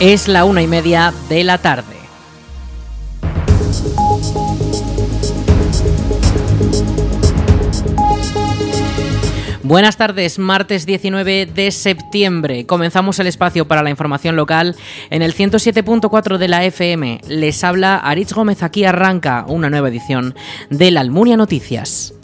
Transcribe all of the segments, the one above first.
Es la una y media de la tarde. Buenas tardes, martes 19 de septiembre. Comenzamos el espacio para la información local en el 107.4 de la FM. Les habla Aritz Gómez, aquí arranca una nueva edición de la Almunia Noticias.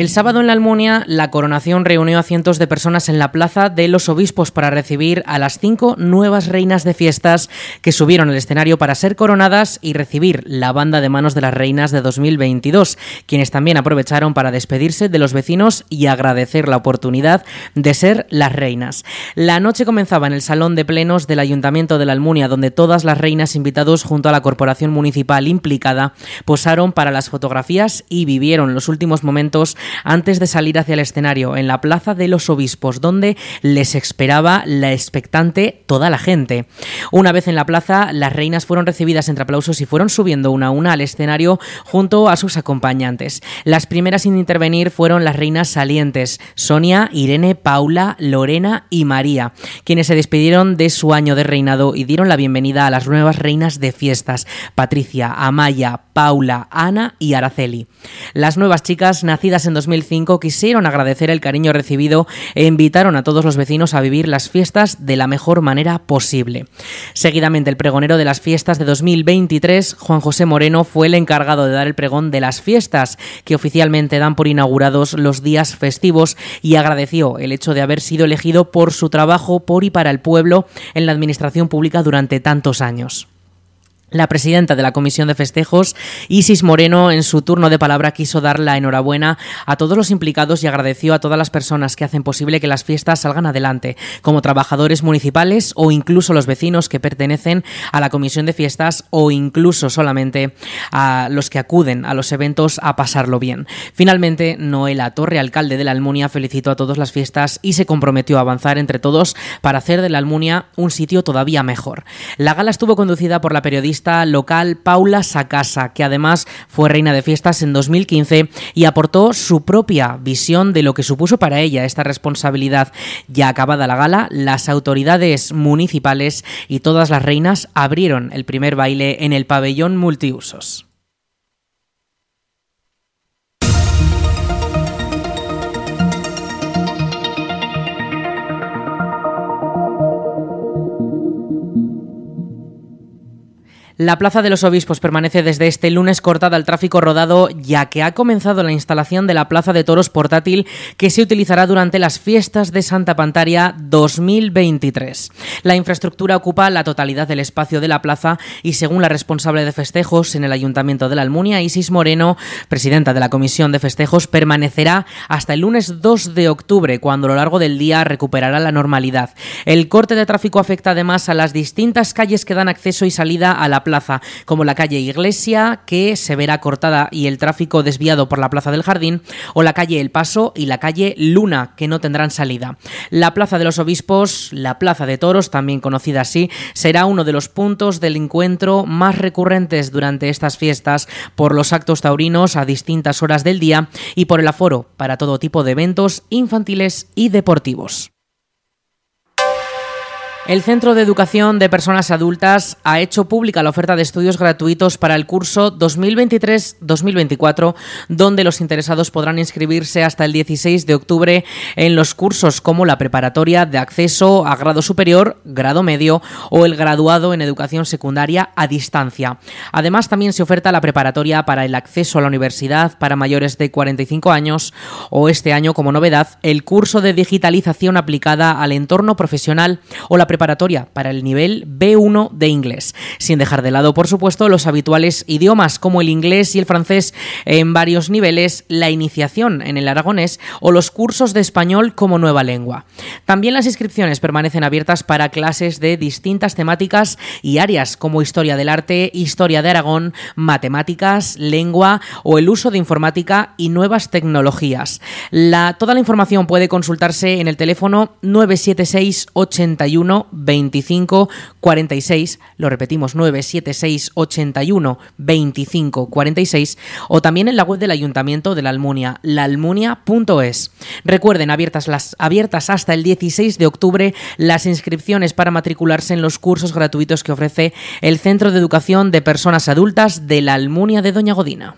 El sábado en la Almunia, la coronación reunió a cientos de personas en la Plaza de los Obispos para recibir a las cinco nuevas reinas de fiestas que subieron al escenario para ser coronadas y recibir la banda de manos de las reinas de 2022, quienes también aprovecharon para despedirse de los vecinos y agradecer la oportunidad de ser las reinas. La noche comenzaba en el Salón de Plenos del Ayuntamiento de la Almunia, donde todas las reinas invitados junto a la corporación municipal implicada posaron para las fotografías y vivieron los últimos momentos antes de salir hacia el escenario en la Plaza de los Obispos, donde les esperaba la expectante toda la gente. Una vez en la plaza, las reinas fueron recibidas entre aplausos y fueron subiendo una a una al escenario junto a sus acompañantes. Las primeras en intervenir fueron las reinas salientes, Sonia, Irene, Paula, Lorena y María, quienes se despidieron de su año de reinado y dieron la bienvenida a las nuevas reinas de fiestas, Patricia, Amaya, Paula, Ana y Araceli. Las nuevas chicas, nacidas en 2005 quisieron agradecer el cariño recibido e invitaron a todos los vecinos a vivir las fiestas de la mejor manera posible. Seguidamente, el pregonero de las fiestas de 2023, Juan José Moreno, fue el encargado de dar el pregón de las fiestas, que oficialmente dan por inaugurados los días festivos, y agradeció el hecho de haber sido elegido por su trabajo por y para el pueblo en la administración pública durante tantos años. La presidenta de la Comisión de Festejos, Isis Moreno, en su turno de palabra quiso dar la enhorabuena a todos los implicados y agradeció a todas las personas que hacen posible que las fiestas salgan adelante, como trabajadores municipales o incluso los vecinos que pertenecen a la Comisión de Fiestas o incluso solamente a los que acuden a los eventos a pasarlo bien. Finalmente, Noela Torre, alcalde de la Almunia, felicitó a todas las fiestas y se comprometió a avanzar entre todos para hacer de la Almunia un sitio todavía mejor. La gala estuvo conducida por la periodista local Paula Sacasa, que además fue reina de fiestas en 2015 y aportó su propia visión de lo que supuso para ella esta responsabilidad. Ya acabada la gala, las autoridades municipales y todas las reinas abrieron el primer baile en el pabellón multiusos. La Plaza de los Obispos permanece desde este lunes cortada al tráfico rodado ya que ha comenzado la instalación de la Plaza de Toros portátil que se utilizará durante las fiestas de Santa Pantaria 2023. La infraestructura ocupa la totalidad del espacio de la plaza y según la responsable de festejos en el Ayuntamiento de la Almunia, Isis Moreno, presidenta de la Comisión de Festejos, permanecerá hasta el lunes 2 de octubre cuando a lo largo del día recuperará la normalidad. El corte de tráfico afecta además a las distintas calles que dan acceso y salida a la plaza plaza, como la calle Iglesia, que se verá cortada y el tráfico desviado por la Plaza del Jardín, o la calle El Paso y la calle Luna, que no tendrán salida. La Plaza de los Obispos, la Plaza de Toros, también conocida así, será uno de los puntos del encuentro más recurrentes durante estas fiestas por los actos taurinos a distintas horas del día y por el aforo para todo tipo de eventos infantiles y deportivos. El Centro de Educación de Personas Adultas ha hecho pública la oferta de estudios gratuitos para el curso 2023-2024, donde los interesados podrán inscribirse hasta el 16 de octubre en los cursos como la preparatoria de acceso a grado superior, grado medio o el graduado en educación secundaria a distancia. Además, también se oferta la preparatoria para el acceso a la universidad para mayores de 45 años o este año, como novedad, el curso de digitalización aplicada al entorno profesional o la preparatoria para el nivel B1 de inglés, sin dejar de lado, por supuesto, los habituales idiomas como el inglés y el francés en varios niveles, la iniciación en el aragonés o los cursos de español como nueva lengua. También las inscripciones permanecen abiertas para clases de distintas temáticas y áreas como historia del arte, historia de Aragón, matemáticas, lengua o el uso de informática y nuevas tecnologías. Toda la información puede consultarse en el teléfono 976 81 81 25 46, lo repetimos 976 81 25 46 o también en la web del Ayuntamiento de la Almunia, laalmunia.es. Recuerden, abiertas, las, abiertas hasta el 16 de octubre las inscripciones para matricularse en los cursos gratuitos que ofrece el Centro de Educación de Personas Adultas de la Almunia de Doña Godina.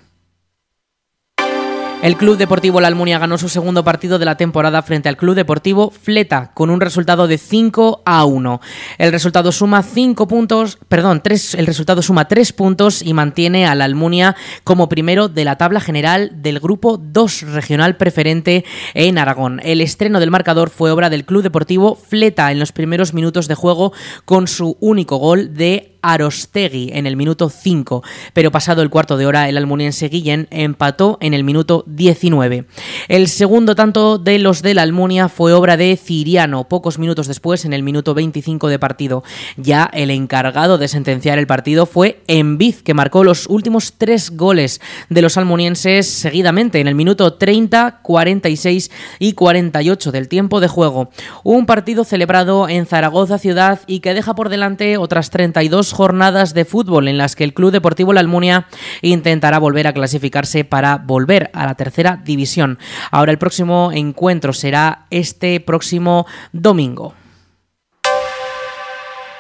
El Club Deportivo La Almunia ganó su segundo partido de la temporada frente al Club Deportivo Fleta con un resultado de 5 a 1. El resultado suma 5 puntos, perdón, 3, el resultado suma 3 puntos y mantiene a la Almunia como primero de la tabla general del grupo 2 regional preferente en Aragón. El estreno del marcador fue obra del Club Deportivo Fleta en los primeros minutos de juego con su único gol de Arostegui en el minuto 5, pero pasado el cuarto de hora el almuniense Guillén empató en el minuto 19. El segundo tanto de los de la Almunia fue obra de Ciriano, pocos minutos después en el minuto 25 de partido. Ya el encargado de sentenciar el partido fue Enviz, que marcó los últimos tres goles de los almunienses seguidamente en el minuto 30, 46 y 48 del tiempo de juego. Un partido celebrado en Zaragoza ciudad y que deja por delante otras 32 jornadas de fútbol en las que el Club Deportivo La Almunia intentará volver a clasificarse para volver a la tercera división. Ahora el próximo encuentro será este próximo domingo.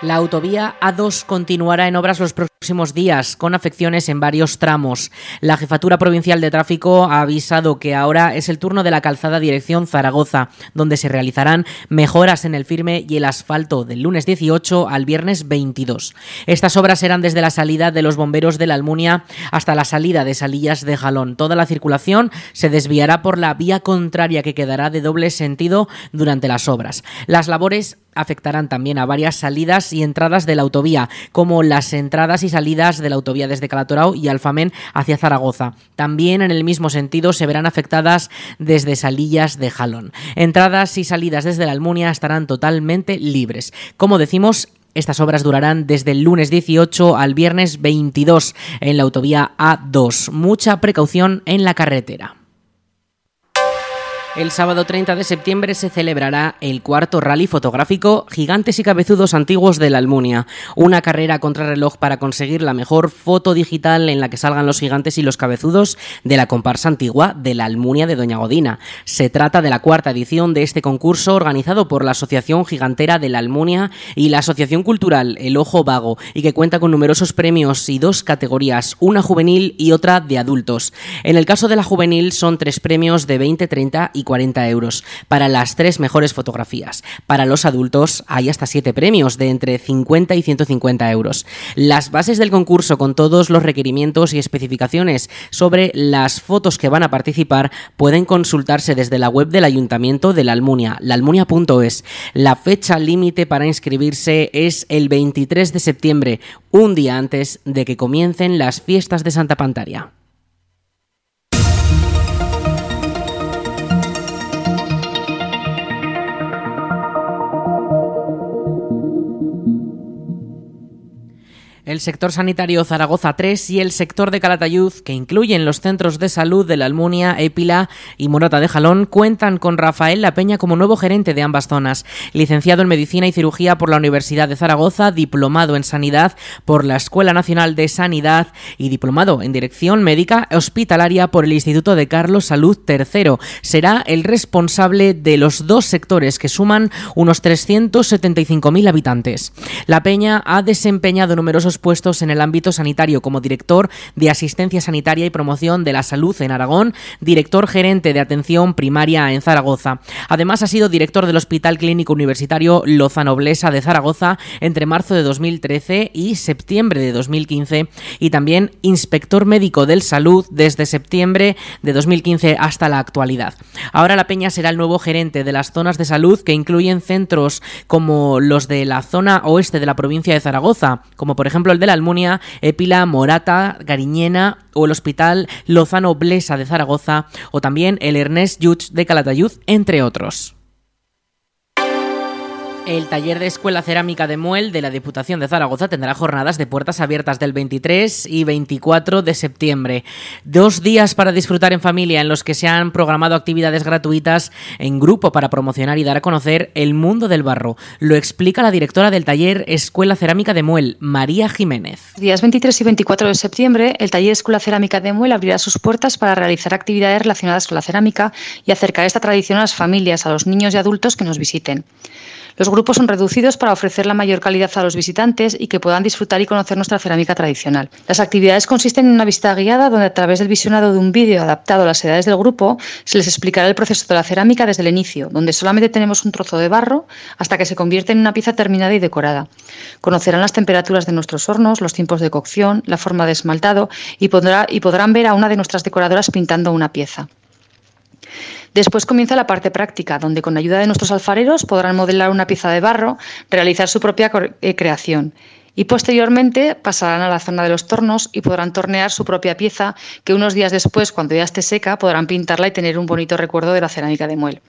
La autovía A2 continuará en obras los próximos días, con afecciones en varios tramos. La Jefatura Provincial de Tráfico ha avisado que ahora es el turno de la calzada dirección Zaragoza, donde se realizarán mejoras en el firme y el asfalto del lunes 18 al viernes 22. Estas obras serán desde la salida de los bomberos de la Almunia hasta la salida de Salillas de Jalón. Toda la circulación se desviará por la vía contraria que quedará de doble sentido durante las obras. Las labores afectarán también a varias salidas y entradas de la autovía, como las entradas y salidas de la autovía desde Calatorao y Alfamen hacia Zaragoza. También en el mismo sentido se verán afectadas desde Salillas de Jalón. Entradas y salidas desde la Almunia estarán totalmente libres. Como decimos, estas obras durarán desde el lunes 18 al viernes 22 en la autovía A2. Mucha precaución en la carretera. El sábado 30 de septiembre se celebrará el cuarto rally fotográfico Gigantes y Cabezudos Antiguos de la Almunia, una carrera contra reloj para conseguir la mejor foto digital en la que salgan los gigantes y los cabezudos de la comparsa antigua de la Almunia de Doña Godina. Se trata de la cuarta edición de este concurso organizado por la Asociación Gigantera de la Almunia y la Asociación Cultural El Ojo Vago y que cuenta con numerosos premios y dos categorías, una juvenil y otra de adultos. En el caso de la juvenil son tres premios de 20, 30 y 40 euros para las tres mejores fotografías. Para los adultos hay hasta siete premios de entre 50 y 150 euros. Las bases del concurso con todos los requerimientos y especificaciones sobre las fotos que van a participar pueden consultarse desde la web del Ayuntamiento de la Almunia, laalmunia.es. La fecha límite para inscribirse es el 23 de septiembre, un día antes de que comiencen las fiestas de Santa Pantaria. El sector sanitario Zaragoza 3 y el sector de Calatayud, que incluyen los centros de salud de la Almunia, Épila y Morata de Jalón, cuentan con Rafael La Peña como nuevo gerente de ambas zonas. Licenciado en Medicina y Cirugía por la Universidad de Zaragoza, diplomado en Sanidad por la Escuela Nacional de Sanidad y diplomado en Dirección Médica Hospitalaria por el Instituto de Carlos Salud III. Será el responsable de los dos sectores que suman unos 375.000 habitantes. La Peña ha desempeñado numerosos puestos en el ámbito sanitario como director de Asistencia Sanitaria y Promoción de la Salud en Aragón, director gerente de Atención Primaria en Zaragoza. Además ha sido director del Hospital Clínico Universitario Lozano Blesa de Zaragoza entre marzo de 2013 y septiembre de 2015 y también inspector médico del salud desde septiembre de 2015 hasta la actualidad. Ahora la Peña será el nuevo gerente de las zonas de salud que incluyen centros como los de la zona oeste de la provincia de Zaragoza, como por ejemplo ejemplo el de la Almunia, Épila, Morata, Gariñena o el Hospital Lozano Blesa de Zaragoza o también el Ernest Lluch de Calatayud, entre otros. El taller de Escuela Cerámica de Muel de la Diputación de Zaragoza tendrá jornadas de puertas abiertas del 23 y 24 de septiembre. Dos días para disfrutar en familia en los que se han programado actividades gratuitas en grupo para promocionar y dar a conocer el mundo del barro. Lo explica la directora del taller Escuela Cerámica de Muel, María Jiménez. Días 23 y 24 de septiembre, el taller Escuela Cerámica de Muel abrirá sus puertas para realizar actividades relacionadas con la cerámica y acercar esta tradición a las familias, a los niños y adultos que nos visiten. Los grupos son reducidos para ofrecer la mayor calidad a los visitantes y que puedan disfrutar y conocer nuestra cerámica tradicional. Las actividades consisten en una visita guiada donde a través del visionado de un vídeo adaptado a las edades del grupo se les explicará el proceso de la cerámica desde el inicio, donde solamente tenemos un trozo de barro hasta que se convierte en una pieza terminada y decorada. Conocerán las temperaturas de nuestros hornos, los tiempos de cocción, la forma de esmaltado y, y podrán ver a una de nuestras decoradoras pintando una pieza. Después comienza la parte práctica, donde con ayuda de nuestros alfareros podrán modelar una pieza de barro, realizar su propia eh, creación y posteriormente pasarán a la zona de los tornos y podrán tornear su propia pieza que unos días después, cuando ya esté seca, podrán pintarla y tener un bonito recuerdo de la cerámica de muel.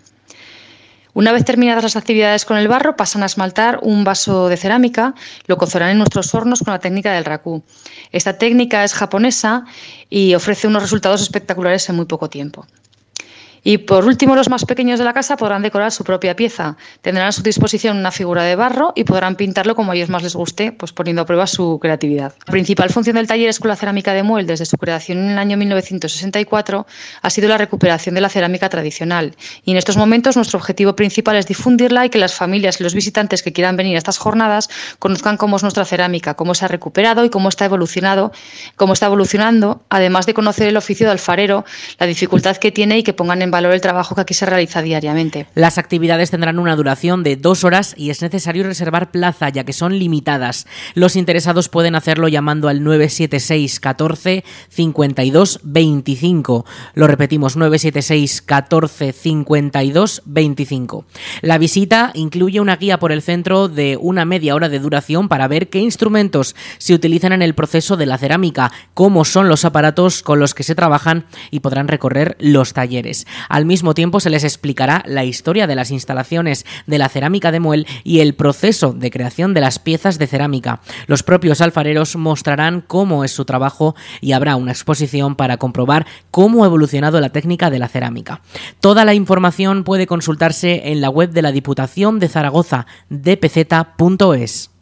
Una vez terminadas las actividades con el barro, pasan a esmaltar un vaso de cerámica, lo cocerán en nuestros hornos con la técnica del raku. Esta técnica es japonesa y ofrece unos resultados espectaculares en muy poco tiempo. Y por último, los más pequeños de la casa podrán decorar su propia pieza. Tendrán a su disposición una figura de barro y podrán pintarlo como a ellos más les guste, pues poniendo a prueba su creatividad. La principal función del taller Escuela Cerámica de Muel desde su creación en el año 1964 ha sido la recuperación de la cerámica tradicional. Y en estos momentos nuestro objetivo principal es difundirla y que las familias y los visitantes que quieran venir a estas jornadas conozcan cómo es nuestra cerámica, cómo se ha recuperado y cómo está evolucionado, cómo está evolucionando, además de conocer el oficio de alfarero, la dificultad que tiene y que pongan en valor el trabajo que aquí se realiza diariamente. Las actividades tendrán una duración de dos horas y es necesario reservar plaza ya que son limitadas. Los interesados pueden hacerlo llamando al 976 14 52 25. Lo repetimos, 976 14 52 25. La visita incluye una guía por el centro de una media hora de duración para ver qué instrumentos se utilizan en el proceso de la cerámica, cómo son los aparatos con los que se trabajan y podrán recorrer los talleres. Al mismo tiempo se les explicará la historia de las instalaciones de la cerámica de Muel y el proceso de creación de las piezas de cerámica. Los propios alfareros mostrarán cómo es su trabajo y habrá una exposición para comprobar cómo ha evolucionado la técnica de la cerámica. Toda la información puede consultarse en la web de la Diputación de Zaragoza, dpz.es.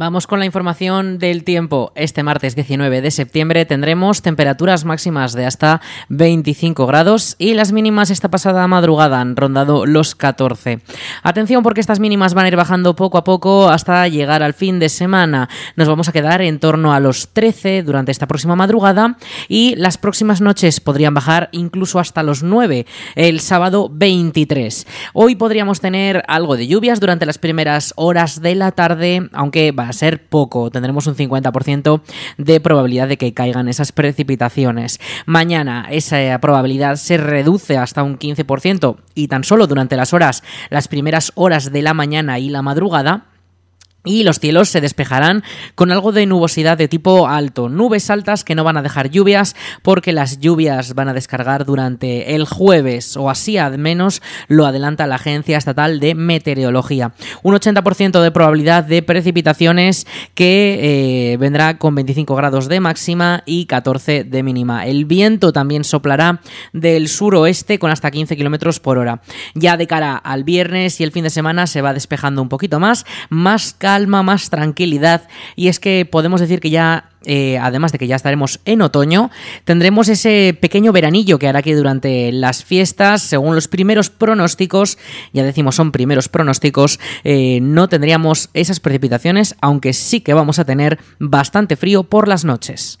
Vamos con la información del tiempo. Este martes 19 de septiembre tendremos temperaturas máximas de hasta 25 grados y las mínimas esta pasada madrugada han rondado los 14. Atención porque estas mínimas van a ir bajando poco a poco hasta llegar al fin de semana. Nos vamos a quedar en torno a los 13 durante esta próxima madrugada y las próximas noches podrían bajar incluso hasta los 9 el sábado 23. Hoy podríamos tener algo de lluvias durante las primeras horas de la tarde, aunque va ser poco. Tendremos un 50% de probabilidad de que caigan esas precipitaciones. Mañana esa probabilidad se reduce hasta un 15% y tan solo durante las horas, las primeras horas de la mañana y la madrugada, y los cielos se despejarán con algo de nubosidad de tipo alto, nubes altas que no van a dejar lluvias porque las lluvias van a descargar durante el jueves o así al menos lo adelanta la Agencia Estatal de Meteorología. Un 80% de probabilidad de precipitaciones que eh, vendrá con 25 grados de máxima y 14 de mínima. El viento también soplará del suroeste con hasta 15 kilómetros por hora. Ya de cara al viernes y el fin de semana se va despejando un poquito más, más calma, más tranquilidad. Y es que podemos decir que ya, eh, además de que ya estaremos en otoño, tendremos ese pequeño veranillo que hará que durante las fiestas, según los primeros pronósticos, ya decimos son primeros pronósticos, eh, no tendríamos esas precipitaciones, aunque sí que vamos a tener bastante frío por las noches.